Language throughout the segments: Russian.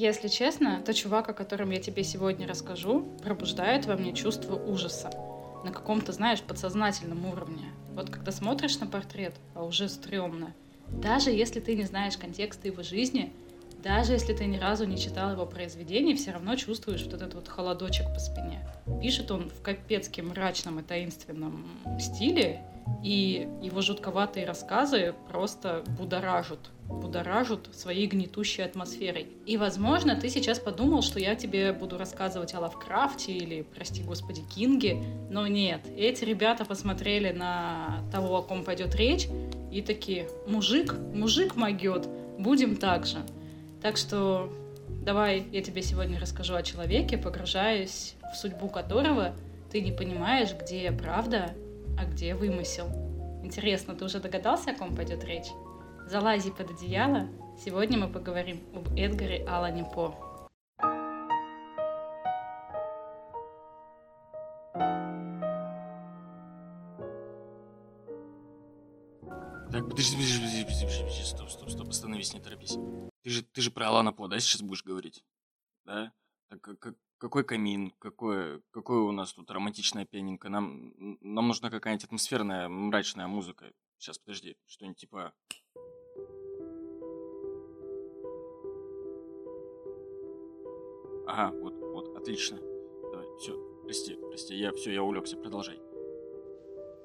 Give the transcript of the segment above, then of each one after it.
Если честно, то чувак, о котором я тебе сегодня расскажу, пробуждает во мне чувство ужаса. На каком-то, знаешь, подсознательном уровне. Вот когда смотришь на портрет, а уже стрёмно. Даже если ты не знаешь контекста его жизни, даже если ты ни разу не читал его произведений, все равно чувствуешь вот этот вот холодочек по спине. Пишет он в капецки мрачном и таинственном стиле, и его жутковатые рассказы просто будоражат будоражат своей гнетущей атмосферой. И, возможно, ты сейчас подумал, что я тебе буду рассказывать о Лавкрафте или, прости господи, Кинге, но нет. Эти ребята посмотрели на того, о ком пойдет речь, и такие, мужик, мужик могет, будем так же. Так что давай я тебе сегодня расскажу о человеке, погружаясь в судьбу которого ты не понимаешь, где правда, а где вымысел. Интересно, ты уже догадался, о ком пойдет речь? Залази под одеяло. Сегодня мы поговорим об Эдгаре Алане По. Так, подожди, подожди, подожди, подожди, подожди, стоп, стоп, стоп, остановись, не торопись. Ты же, ты же про Алана По, да, сейчас будешь говорить? Да? Так, как, какой камин, какое, какое у нас тут романтичное пианинка. Нам, нам нужна какая-нибудь атмосферная, мрачная музыка. Сейчас, подожди, что-нибудь типа... Ага, вот, вот, отлично. Давай, все, прости, прости, я все, я улегся, продолжай.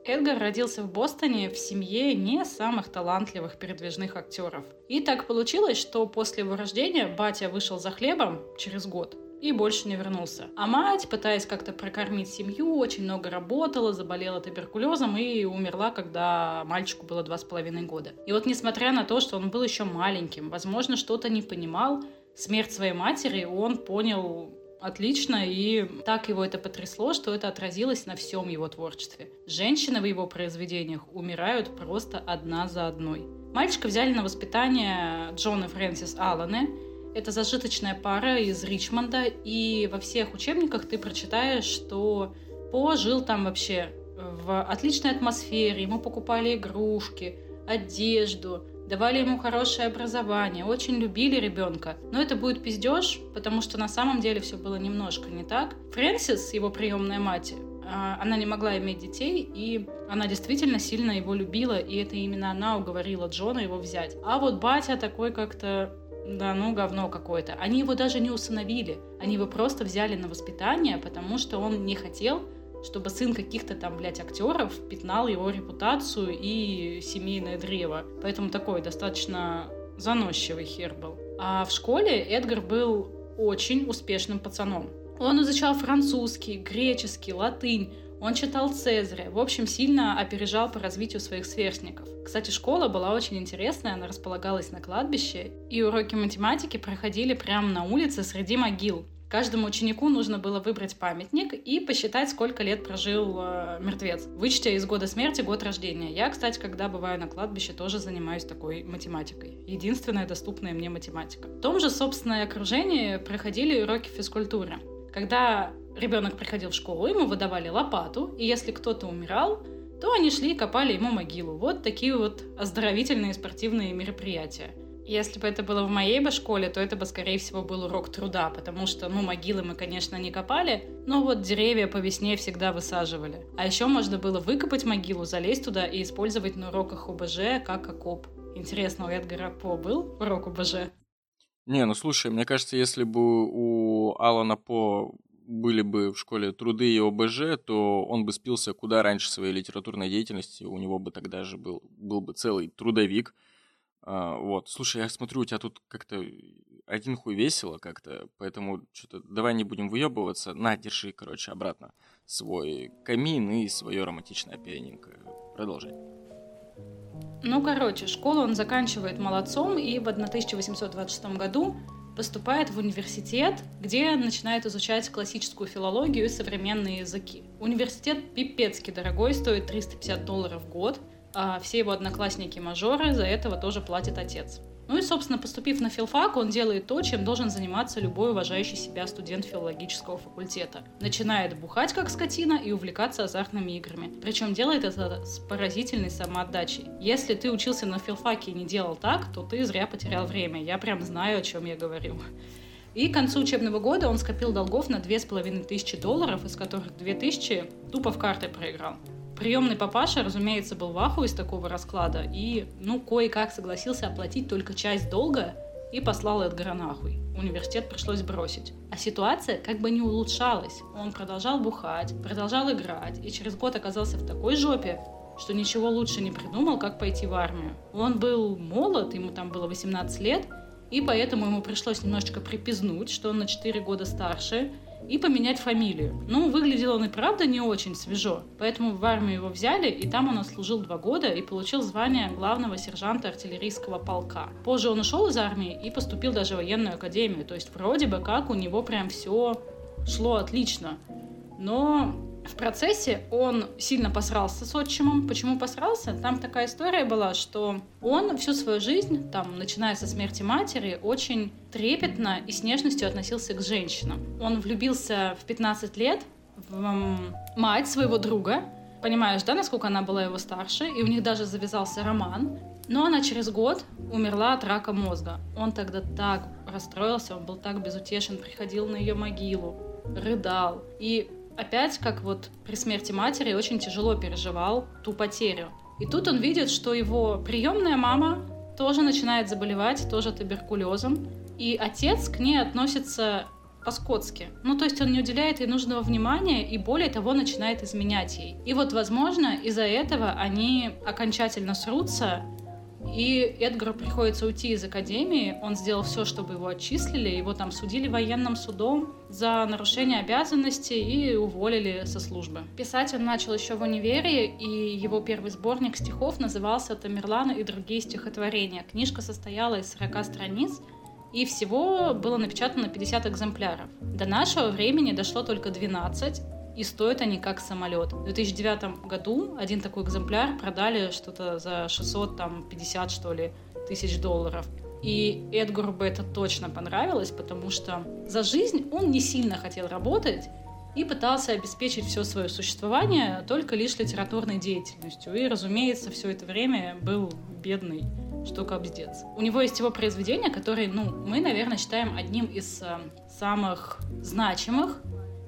Эдгар родился в Бостоне в семье не самых талантливых передвижных актеров. И так получилось, что после его рождения батя вышел за хлебом через год и больше не вернулся. А мать, пытаясь как-то прокормить семью, очень много работала, заболела туберкулезом и умерла, когда мальчику было два с половиной года. И вот несмотря на то, что он был еще маленьким, возможно, что-то не понимал, смерть своей матери он понял отлично, и так его это потрясло, что это отразилось на всем его творчестве. Женщины в его произведениях умирают просто одна за одной. Мальчика взяли на воспитание Джон и Фрэнсис Алланы. Это зажиточная пара из Ричмонда, и во всех учебниках ты прочитаешь, что По жил там вообще в отличной атмосфере, ему покупали игрушки, одежду, давали ему хорошее образование, очень любили ребенка. Но это будет пиздеж, потому что на самом деле все было немножко не так. Фрэнсис, его приемная мать, а, она не могла иметь детей, и она действительно сильно его любила, и это именно она уговорила Джона его взять. А вот батя такой как-то да ну говно какое-то. Они его даже не усыновили. Они его просто взяли на воспитание, потому что он не хотел, чтобы сын каких-то там, блядь, актеров пятнал его репутацию и семейное древо. Поэтому такой достаточно заносчивый хер был. А в школе Эдгар был очень успешным пацаном. Он изучал французский, греческий, латынь, он читал Цезаря, в общем, сильно опережал по развитию своих сверстников. Кстати, школа была очень интересная, она располагалась на кладбище, и уроки математики проходили прямо на улице среди могил. Каждому ученику нужно было выбрать памятник и посчитать, сколько лет прожил э, мертвец, вычтя из года смерти год рождения. Я, кстати, когда бываю на кладбище, тоже занимаюсь такой математикой. Единственная доступная мне математика. В том же, собственное окружении проходили уроки физкультуры. Когда ребенок приходил в школу, ему выдавали лопату, и если кто-то умирал, то они шли и копали ему могилу. Вот такие вот оздоровительные спортивные мероприятия. Если бы это было в моей бы школе, то это бы, скорее всего, был урок труда, потому что, ну, могилы мы, конечно, не копали, но вот деревья по весне всегда высаживали. А еще можно было выкопать могилу, залезть туда и использовать на уроках ОБЖ как окоп. Интересно, у Эдгара По был урок ОБЖ? Не, ну слушай, мне кажется, если бы у Алана По были бы в школе труды и ОБЖ, то он бы спился куда раньше своей литературной деятельности, у него бы тогда же был, был бы целый трудовик, а, вот, слушай, я смотрю, у тебя тут как-то один хуй весело как-то, поэтому что-то давай не будем выебываться. На, держи, короче, обратно свой камин и свое романтичное пианинко. Продолжай. Ну, короче, школу он заканчивает молодцом и в 1826 году поступает в университет, где начинает изучать классическую филологию и современные языки. Университет пипецкий дорогой, стоит 350 долларов в год – а все его одноклассники-мажоры за этого тоже платит отец. Ну и, собственно, поступив на филфак, он делает то, чем должен заниматься любой уважающий себя студент филологического факультета. Начинает бухать как скотина и увлекаться азартными играми. Причем делает это с поразительной самоотдачей. Если ты учился на филфаке и не делал так, то ты зря потерял время. Я прям знаю, о чем я говорю. И к концу учебного года он скопил долгов на две с половиной тысячи долларов, из которых две тысячи тупо в карты проиграл. Приемный папаша, разумеется, был в аху из такого расклада и, ну, кое-как согласился оплатить только часть долга и послал Эдгара нахуй. Университет пришлось бросить. А ситуация как бы не улучшалась. Он продолжал бухать, продолжал играть и через год оказался в такой жопе, что ничего лучше не придумал, как пойти в армию. Он был молод, ему там было 18 лет, и поэтому ему пришлось немножечко припизнуть, что он на 4 года старше, и поменять фамилию. Ну, выглядел он и правда не очень свежо, поэтому в армию его взяли, и там он отслужил два года и получил звание главного сержанта артиллерийского полка. Позже он ушел из армии и поступил даже в военную академию, то есть вроде бы как у него прям все шло отлично. Но в процессе он сильно посрался с отчимом. Почему посрался? Там такая история была, что он всю свою жизнь, там, начиная со смерти матери, очень трепетно и с нежностью относился к женщинам. Он влюбился в 15 лет в мать своего друга, понимаешь, да, насколько она была его старше, и у них даже завязался роман. Но она через год умерла от рака мозга. Он тогда так расстроился, он был так безутешен, приходил на ее могилу, рыдал. И опять, как вот при смерти матери, очень тяжело переживал ту потерю. И тут он видит, что его приемная мама тоже начинает заболевать, тоже туберкулезом. И отец к ней относится по-скотски. Ну, то есть он не уделяет ей нужного внимания и более того начинает изменять ей. И вот, возможно, из-за этого они окончательно срутся, и Эдгару приходится уйти из академии. Он сделал все, чтобы его отчислили. Его там судили военным судом за нарушение обязанностей и уволили со службы. Писать он начал еще в универе, и его первый сборник стихов назывался «Тамерлана и другие стихотворения». Книжка состояла из 40 страниц, и всего было напечатано 50 экземпляров. До нашего времени дошло только 12, и стоят они как самолет. В 2009 году один такой экземпляр продали что-то за 650, что ли, тысяч долларов. И Эдгару бы это точно понравилось, потому что за жизнь он не сильно хотел работать и пытался обеспечить все свое существование только лишь литературной деятельностью. И, разумеется, все это время был бедный, что кобздец. У него есть его произведения, которые, ну, мы, наверное, считаем одним из э, самых значимых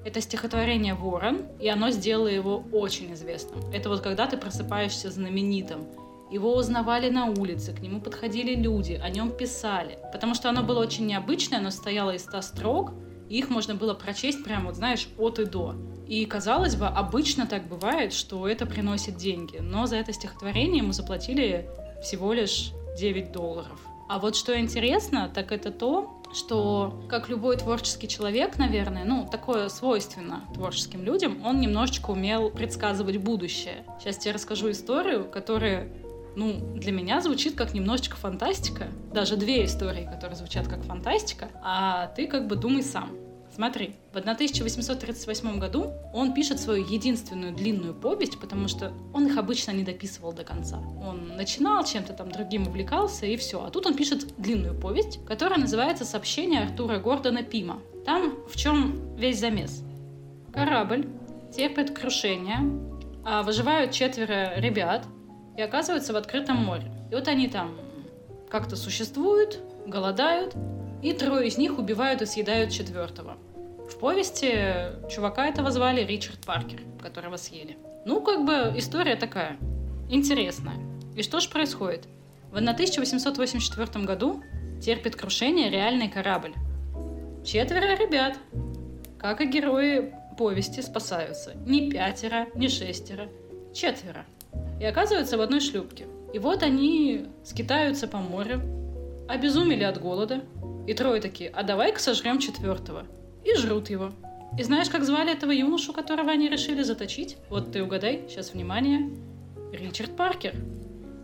это стихотворение «Ворон», и оно сделало его очень известным. Это вот когда ты просыпаешься знаменитым. Его узнавали на улице, к нему подходили люди, о нем писали. Потому что оно было очень необычное, оно стояло из ста строк, и их можно было прочесть прямо, вот знаешь, от и до. И, казалось бы, обычно так бывает, что это приносит деньги. Но за это стихотворение ему заплатили всего лишь 9 долларов. А вот что интересно, так это то, что, как любой творческий человек, наверное, ну, такое свойственно творческим людям, он немножечко умел предсказывать будущее. Сейчас тебе расскажу историю, которая, ну, для меня звучит как немножечко фантастика. Даже две истории, которые звучат как фантастика, а ты как бы думай сам. Смотри, в 1838 году он пишет свою единственную длинную повесть, потому что он их обычно не дописывал до конца. Он начинал чем-то там другим увлекался и все. А тут он пишет длинную повесть, которая называется «Сообщение Артура Гордона Пима». Там в чем весь замес? Корабль терпит крушение, а выживают четверо ребят и оказываются в открытом море. И вот они там как-то существуют, голодают, и трое из них убивают и съедают четвертого. В повести чувака этого звали Ричард Паркер, которого съели. Ну, как бы история такая, интересная. И что же происходит? В 1884 году терпит крушение реальный корабль. Четверо ребят, как и герои повести, спасаются. Не пятеро, не шестеро, четверо. И оказываются в одной шлюпке. И вот они скитаются по морю, обезумели от голода, и трое такие, а давай-ка сожрем четвертого. И жрут его. И знаешь, как звали этого юношу, которого они решили заточить? Вот ты угадай, сейчас внимание. Ричард Паркер.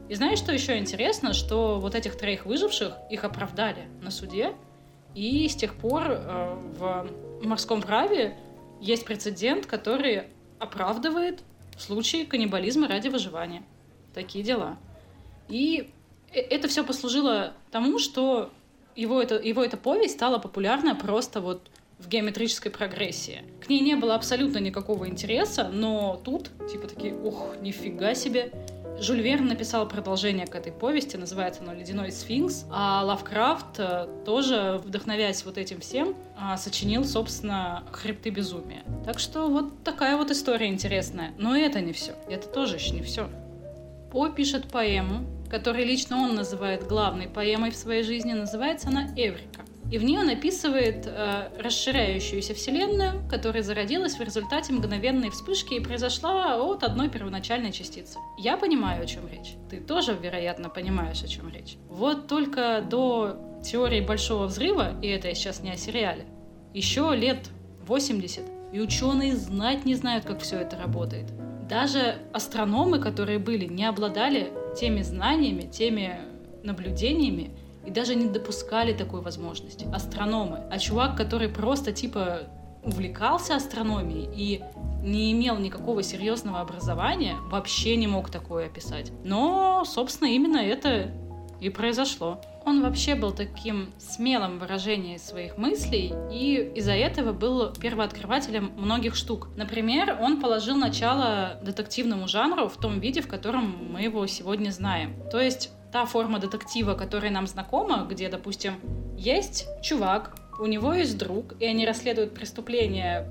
И знаешь, что еще интересно? Что вот этих троих выживших, их оправдали на суде. И с тех пор э, в морском праве есть прецедент, который оправдывает случаи каннибализма ради выживания. Такие дела. И э, это все послужило тому, что его, это, его эта повесть стала популярна просто вот в геометрической прогрессии. К ней не было абсолютно никакого интереса, но тут, типа, такие, ух, нифига себе, Жюль Верн написал продолжение к этой повести, называется оно «Ледяной сфинкс», а Лавкрафт э, тоже, вдохновяясь вот этим всем, а, сочинил, собственно, «Хребты безумия». Так что вот такая вот история интересная. Но это не все. Это тоже еще не все. По пишет поэму, которую лично он называет главной поэмой в своей жизни. Называется она «Эврика». И в ней он описывает э, расширяющуюся вселенную, которая зародилась в результате мгновенной вспышки и произошла от одной первоначальной частицы. Я понимаю, о чем речь. Ты тоже, вероятно, понимаешь, о чем речь. Вот только до теории Большого Взрыва, и это я сейчас не о сериале, еще лет 80, и ученые знать не знают, как все это работает. Даже астрономы, которые были, не обладали теми знаниями, теми наблюдениями, и даже не допускали такой возможности. Астрономы. А чувак, который просто типа увлекался астрономией и не имел никакого серьезного образования, вообще не мог такое описать. Но, собственно, именно это и произошло. Он вообще был таким смелым выражением своих мыслей и из-за этого был первооткрывателем многих штук. Например, он положил начало детективному жанру в том виде, в котором мы его сегодня знаем. То есть та форма детектива, которая нам знакома, где, допустим, есть чувак, у него есть друг, и они расследуют преступление,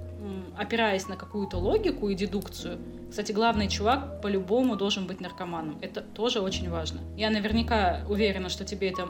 опираясь на какую-то логику и дедукцию. Кстати, главный чувак по-любому должен быть наркоманом. Это тоже очень важно. Я наверняка уверена, что тебе это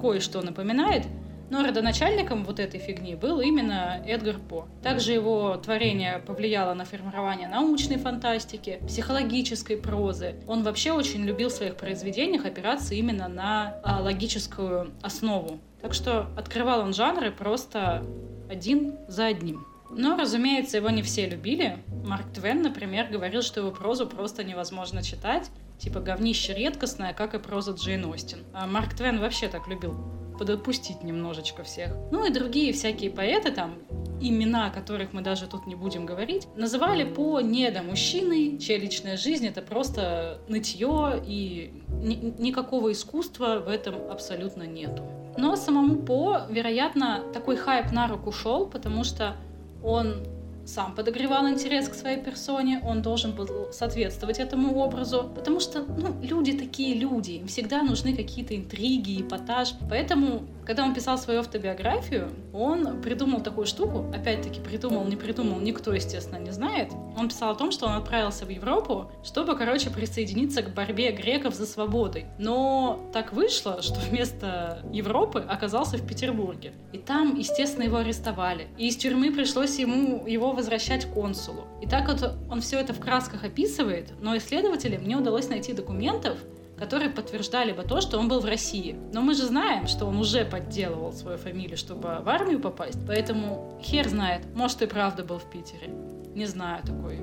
кое-что напоминает, но родоначальником вот этой фигни был именно Эдгар По. Также его творение повлияло на формирование научной фантастики, психологической прозы. Он вообще очень любил в своих произведениях опираться именно на а, логическую основу. Так что открывал он жанры просто один за одним. Но, разумеется, его не все любили. Марк Твен, например, говорил, что его прозу просто невозможно читать, типа говнище редкостное, как и проза Джейн Остин. А Марк Твен вообще так любил подопустить немножечко всех. Ну и другие всякие поэты там, имена которых мы даже тут не будем говорить, называли по недо мужчины, чья личная жизнь это просто нытье и ни- никакого искусства в этом абсолютно нету. Но самому По, вероятно, такой хайп на руку шел, потому что он сам подогревал интерес к своей персоне, он должен был соответствовать этому образу, потому что, ну, люди такие люди, им всегда нужны какие-то интриги, эпатаж, поэтому, когда он писал свою автобиографию, он придумал такую штуку, опять-таки придумал, не придумал, никто, естественно, не знает, он писал о том, что он отправился в Европу, чтобы, короче, присоединиться к борьбе греков за свободой, но так вышло, что вместо Европы оказался в Петербурге, и там, естественно, его арестовали, и из тюрьмы пришлось ему его возвращать консулу. И так вот он все это в красках описывает, но исследователям не удалось найти документов, которые подтверждали бы то, что он был в России. Но мы же знаем, что он уже подделывал свою фамилию, чтобы в армию попасть. Поэтому хер знает, может и правда был в Питере. Не знаю такой.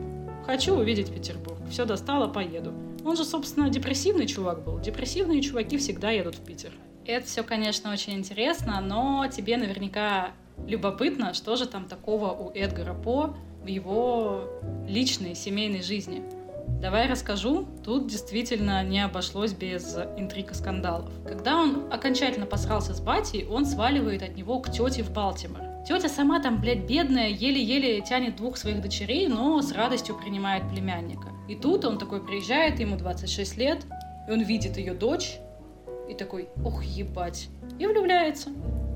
Хочу увидеть Петербург. Все достало, поеду. Он же, собственно, депрессивный чувак был. Депрессивные чуваки всегда едут в Питер. Это все, конечно, очень интересно, но тебе наверняка любопытно, что же там такого у Эдгара По в его личной семейной жизни. Давай расскажу. Тут действительно не обошлось без интриг и скандалов. Когда он окончательно посрался с батей, он сваливает от него к тете в Балтимор. Тетя сама там, блядь, бедная, еле-еле тянет двух своих дочерей, но с радостью принимает племянника. И тут он такой приезжает, ему 26 лет, и он видит ее дочь, и такой, ох, ебать, и влюбляется.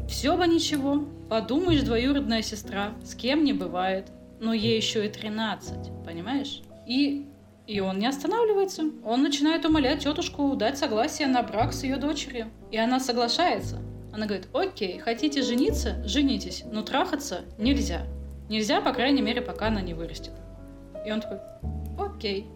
Все бы ничего. Подумаешь, двоюродная сестра, с кем не бывает. Но ей еще и 13, понимаешь? И, и он не останавливается. Он начинает умолять тетушку дать согласие на брак с ее дочерью. И она соглашается. Она говорит, окей, хотите жениться? Женитесь, но трахаться нельзя. Нельзя, по крайней мере, пока она не вырастет. И он такой, окей.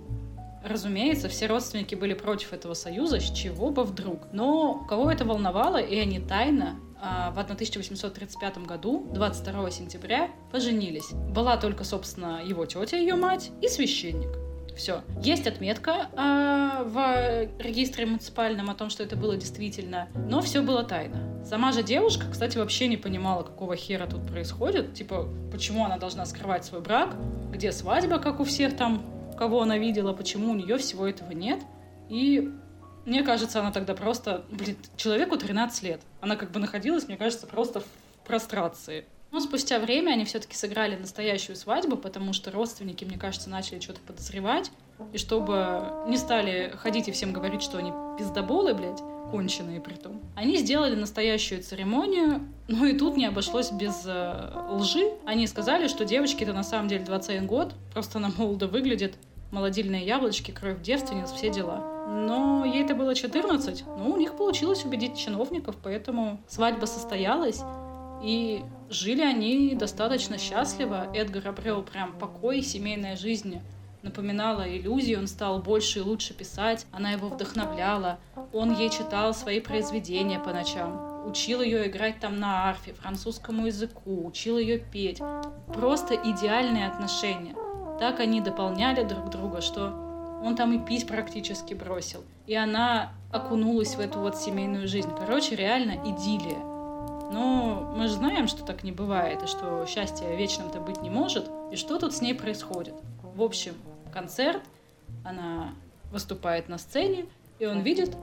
Разумеется, все родственники были против этого союза, с чего бы вдруг. Но кого это волновало, и они тайно в 1835 году, 22 сентября, поженились. Была только, собственно, его тетя, ее мать и священник. Все. Есть отметка э, в регистре муниципальном о том, что это было действительно, но все было тайно. Сама же девушка, кстати, вообще не понимала, какого хера тут происходит. Типа, почему она должна скрывать свой брак, где свадьба, как у всех там, кого она видела, почему у нее всего этого нет. И мне кажется, она тогда просто, блин, человеку 13 лет. Она как бы находилась, мне кажется, просто в прострации. Но спустя время они все-таки сыграли настоящую свадьбу, потому что родственники, мне кажется, начали что-то подозревать. И чтобы не стали ходить и всем говорить, что они пиздоболы, блядь, конченые при том. Они сделали настоящую церемонию, но и тут не обошлось без э, лжи. Они сказали, что девочки-то на самом деле 21 год, просто она молодо выглядит, молодильные яблочки, кровь девственниц, все дела. Но ей это было 14, но у них получилось убедить чиновников, поэтому свадьба состоялась, и жили они достаточно счастливо. Эдгар обрел прям покой, семейная жизнь напоминала иллюзию, он стал больше и лучше писать, она его вдохновляла, он ей читал свои произведения по ночам, учил ее играть там на арфе, французскому языку, учил ее петь. Просто идеальные отношения. Так они дополняли друг друга, что он там и пить практически бросил. И она окунулась в эту вот семейную жизнь. Короче, реально идиллия. Но мы же знаем, что так не бывает, и что счастье вечным-то быть не может. И что тут с ней происходит? В общем, концерт, она выступает на сцене, и он видит,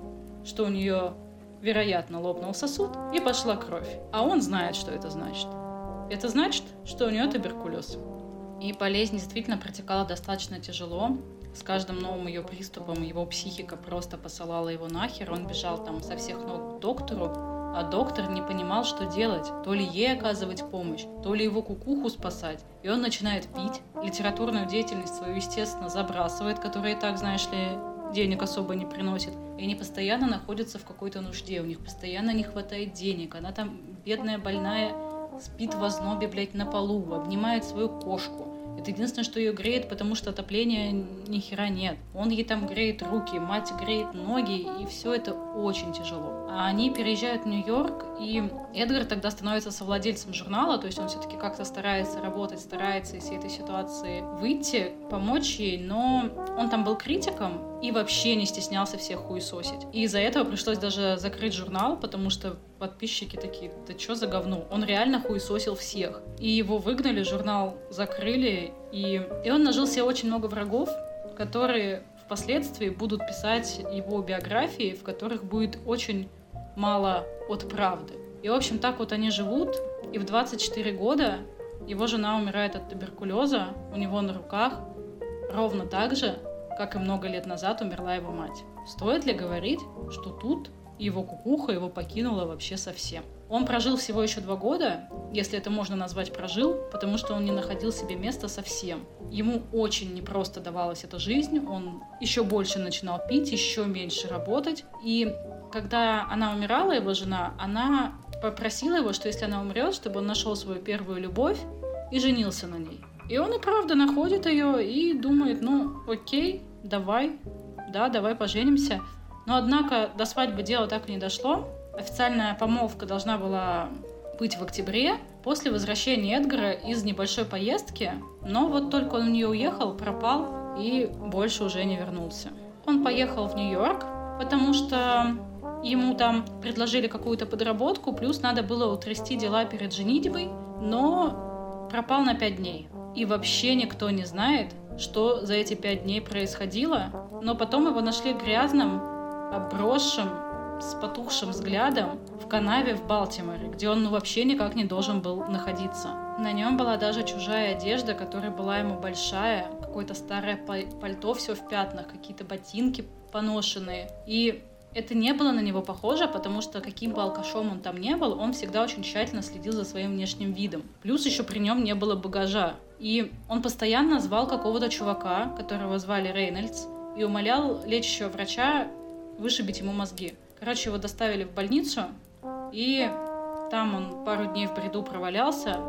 что у нее, вероятно, лопнул сосуд и пошла кровь. А он знает, что это значит. Это значит, что у нее туберкулез. И болезнь действительно протекала достаточно тяжело. С каждым новым ее приступом его психика просто посылала его нахер. Он бежал там со всех ног к доктору, а доктор не понимал, что делать. То ли ей оказывать помощь, то ли его кукуху спасать. И он начинает пить, литературную деятельность свою, естественно, забрасывает, которая и так, знаешь ли, денег особо не приносит. И они постоянно находятся в какой-то нужде, у них постоянно не хватает денег. Она там, бедная, больная, спит в ознобе, блядь, на полу, обнимает свою кошку. Это единственное, что ее греет, потому что отопления ни хера нет. Он ей там греет руки, мать греет ноги, и все это очень тяжело. Они переезжают в Нью-Йорк, и Эдгар тогда становится совладельцем журнала, то есть он все-таки как-то старается работать, старается из всей этой ситуации выйти, помочь ей, но он там был критиком и вообще не стеснялся всех хуесосить. И из-за этого пришлось даже закрыть журнал, потому что подписчики такие, да что за говно? Он реально хуесосил всех. И его выгнали, журнал закрыли, и, и он нажил себе очень много врагов, которые впоследствии будут писать его биографии, в которых будет очень мало от правды. И, в общем, так вот они живут, и в 24 года его жена умирает от туберкулеза, у него на руках, ровно так же, как и много лет назад умерла его мать. Стоит ли говорить, что тут его кукуха его покинула вообще совсем. Он прожил всего еще два года, если это можно назвать прожил, потому что он не находил себе места совсем. Ему очень непросто давалась эта жизнь, он еще больше начинал пить, еще меньше работать. И когда она умирала, его жена, она попросила его, что если она умрет, чтобы он нашел свою первую любовь и женился на ней. И он и правда находит ее и думает, ну окей, давай, да, давай поженимся. Но, однако, до свадьбы дело так и не дошло. Официальная помолвка должна была быть в октябре, после возвращения Эдгара из небольшой поездки, но вот только он в нее уехал, пропал и больше уже не вернулся. Он поехал в Нью-Йорк, потому что ему там предложили какую-то подработку, плюс надо было утрясти дела перед женитьбой, но пропал на пять дней. И вообще никто не знает, что за эти пять дней происходило, но потом его нашли грязным, обросшим, с потухшим взглядом в канаве в Балтиморе, где он ну, вообще никак не должен был находиться. На нем была даже чужая одежда, которая была ему большая, какое-то старое пальто все в пятнах, какие-то ботинки поношенные. И это не было на него похоже, потому что каким бы алкашом он там не был, он всегда очень тщательно следил за своим внешним видом. Плюс еще при нем не было багажа. И он постоянно звал какого-то чувака, которого звали Рейнольдс, и умолял лечащего врача вышибить ему мозги. Короче, его доставили в больницу, и там он пару дней в бреду провалялся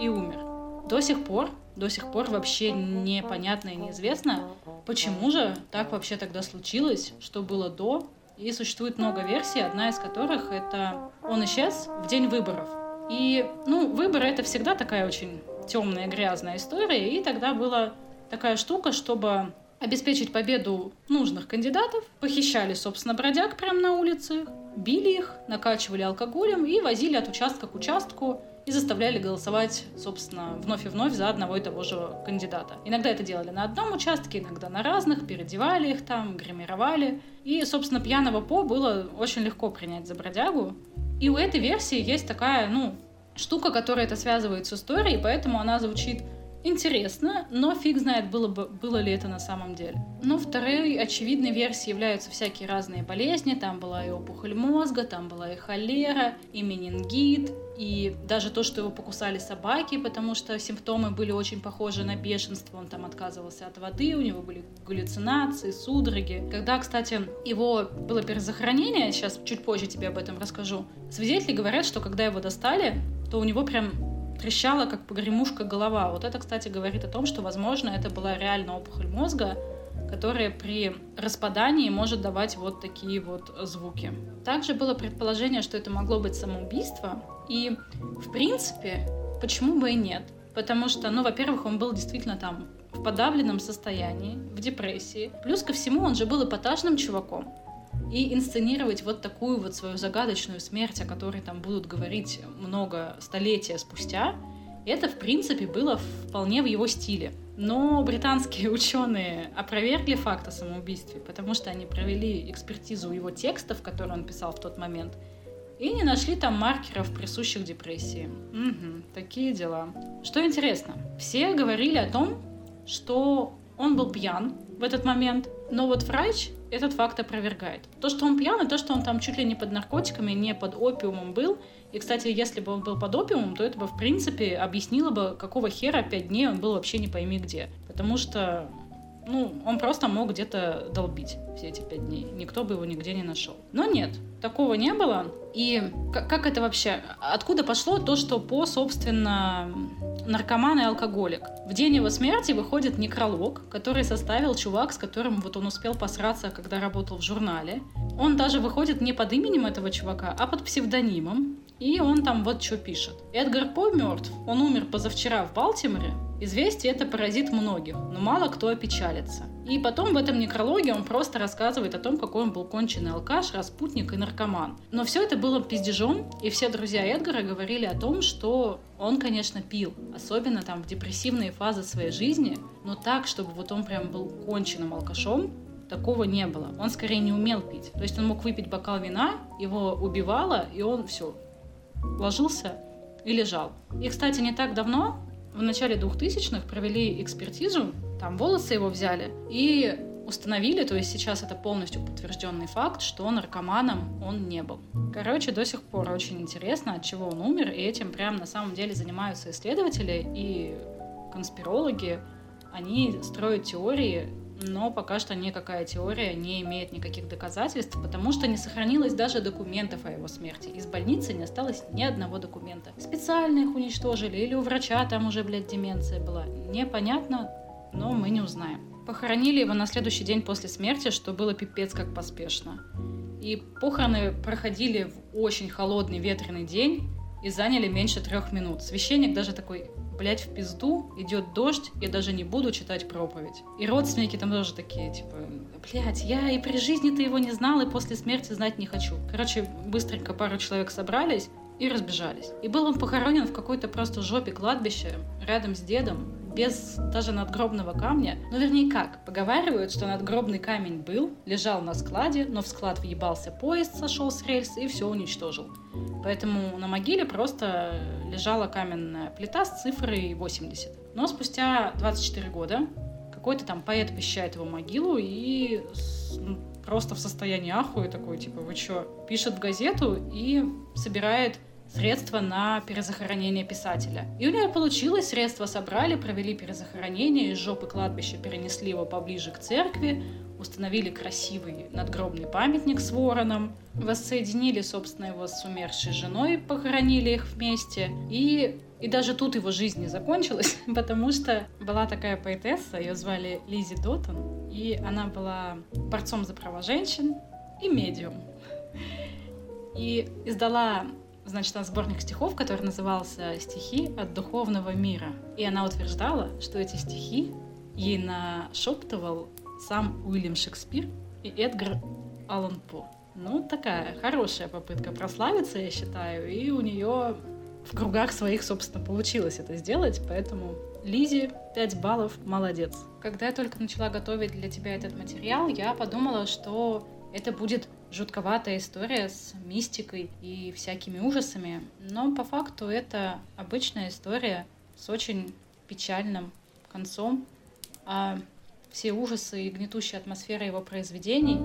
и умер. До сих пор, до сих пор вообще непонятно и неизвестно, почему же так вообще тогда случилось, что было до. И существует много версий, одна из которых это он исчез в день выборов. И, ну, выборы это всегда такая очень темная, грязная история, и тогда была такая штука, чтобы обеспечить победу нужных кандидатов, похищали, собственно, бродяг прямо на улице, били их, накачивали алкоголем и возили от участка к участку и заставляли голосовать, собственно, вновь и вновь за одного и того же кандидата. Иногда это делали на одном участке, иногда на разных, переодевали их там, гримировали. И, собственно, пьяного По было очень легко принять за бродягу. И у этой версии есть такая, ну, штука, которая это связывает с историей, поэтому она звучит интересно, но фиг знает, было, бы, было ли это на самом деле. Но второй очевидной версией являются всякие разные болезни. Там была и опухоль мозга, там была и холера, и менингит, и даже то, что его покусали собаки, потому что симптомы были очень похожи на бешенство. Он там отказывался от воды, у него были галлюцинации, судороги. Когда, кстати, его было перезахоронение, сейчас чуть позже тебе об этом расскажу, свидетели говорят, что когда его достали, то у него прям трещала, как погремушка голова. Вот это, кстати, говорит о том, что, возможно, это была реально опухоль мозга, которая при распадании может давать вот такие вот звуки. Также было предположение, что это могло быть самоубийство. И, в принципе, почему бы и нет? Потому что, ну, во-первых, он был действительно там в подавленном состоянии, в депрессии. Плюс ко всему, он же был эпатажным чуваком. И инсценировать вот такую вот свою загадочную смерть, о которой там будут говорить много столетия спустя, это, в принципе, было вполне в его стиле. Но британские ученые опровергли факт о самоубийстве, потому что они провели экспертизу его текстов, которые он писал в тот момент, и не нашли там маркеров, присущих депрессии. Угу, такие дела. Что интересно, все говорили о том, что он был пьян в этот момент, но вот врач этот факт опровергает. То, что он пьяный, то, что он там чуть ли не под наркотиками, не под опиумом был. И, кстати, если бы он был под опиумом, то это бы, в принципе, объяснило бы, какого хера пять дней он был вообще не пойми где. Потому что ну, он просто мог где-то долбить все эти пять дней. Никто бы его нигде не нашел. Но нет, такого не было. И как, это вообще? Откуда пошло то, что по, собственно, наркоман и алкоголик? В день его смерти выходит некролог, который составил чувак, с которым вот он успел посраться, когда работал в журнале. Он даже выходит не под именем этого чувака, а под псевдонимом. И он там вот что пишет. Эдгар По мертв. Он умер позавчера в Балтиморе. Известие это поразит многих, но мало кто опечалится. И потом в этом некрологе он просто рассказывает о том, какой он был конченый алкаш, распутник и наркоман. Но все это было пиздежом, и все друзья Эдгара говорили о том, что он, конечно, пил, особенно там в депрессивные фазы своей жизни, но так, чтобы вот он прям был конченым алкашом, такого не было. Он скорее не умел пить. То есть он мог выпить бокал вина, его убивало, и он все, ложился и лежал. И, кстати, не так давно, в начале 2000-х, провели экспертизу, там волосы его взяли и установили, то есть сейчас это полностью подтвержденный факт, что наркоманом он не был. Короче, до сих пор очень интересно, от чего он умер, и этим прям на самом деле занимаются исследователи и конспирологи. Они строят теории но пока что никакая теория не имеет никаких доказательств, потому что не сохранилось даже документов о его смерти. Из больницы не осталось ни одного документа. Специально их уничтожили, или у врача там уже, блядь, деменция была. Непонятно, но мы не узнаем. Похоронили его на следующий день после смерти, что было пипец как поспешно. И похороны проходили в очень холодный ветреный день и заняли меньше трех минут. Священник даже такой, блять, в пизду, идет дождь, я даже не буду читать проповедь. И родственники там тоже такие, типа, блять, я и при жизни-то его не знал, и после смерти знать не хочу. Короче, быстренько пару человек собрались и разбежались. И был он похоронен в какой-то просто жопе кладбища, рядом с дедом, без даже надгробного камня. Ну, вернее, как? Поговаривают, что надгробный камень был, лежал на складе, но в склад въебался поезд, сошел с рельс и все уничтожил. Поэтому на могиле просто лежала каменная плита с цифрой 80. Но спустя 24 года какой-то там поэт посещает его могилу и ну, просто в состоянии ахуя такой, типа, вы чё? Пишет в газету и собирает средства на перезахоронение писателя. И у нее получилось, средства собрали, провели перезахоронение, из жопы кладбища перенесли его поближе к церкви, установили красивый надгробный памятник с вороном, воссоединили, собственно, его с умершей женой, похоронили их вместе, и, и даже тут его жизнь не закончилась, потому что была такая поэтесса, ее звали Лизи Доттон, и она была борцом за права женщин и медиум. И издала значит, на сборник стихов, который назывался «Стихи от духовного мира». И она утверждала, что эти стихи ей нашептывал сам Уильям Шекспир и Эдгар Аллан По. Ну, такая хорошая попытка прославиться, я считаю, и у нее в кругах своих, собственно, получилось это сделать, поэтому Лизи 5 баллов, молодец. Когда я только начала готовить для тебя этот материал, я подумала, что это будет жутковатая история с мистикой и всякими ужасами, но по факту это обычная история с очень печальным концом, а все ужасы и гнетущая атмосфера его произведений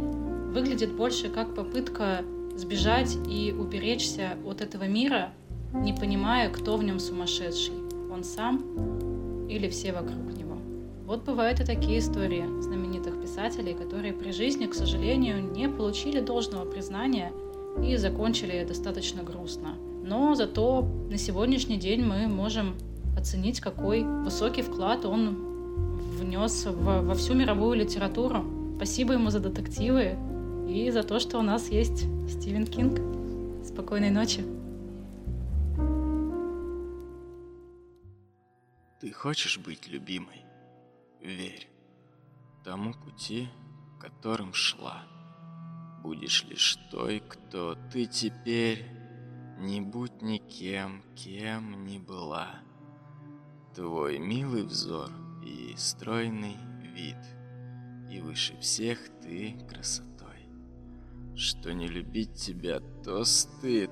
выглядит больше как попытка сбежать и уберечься от этого мира, не понимая, кто в нем сумасшедший, он сам или все вокруг него. Вот бывают и такие истории знаменитых писателей, которые при жизни, к сожалению, не получили должного признания и закончили достаточно грустно. Но зато на сегодняшний день мы можем оценить, какой высокий вклад он внес в, во всю мировую литературу. Спасибо ему за детективы и за то, что у нас есть Стивен Кинг. Спокойной ночи. Ты хочешь быть любимой? Верь тому пути, которым шла. Будешь лишь той, кто ты теперь, не будь никем, кем не была. Твой милый взор и стройный вид, и выше всех ты красотой. Что не любить тебя, то стыд,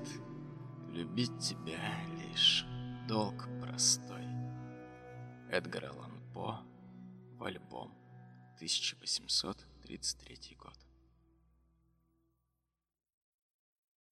любить тебя лишь долг простой. Эдгар Аллан По в альбом 1833 год.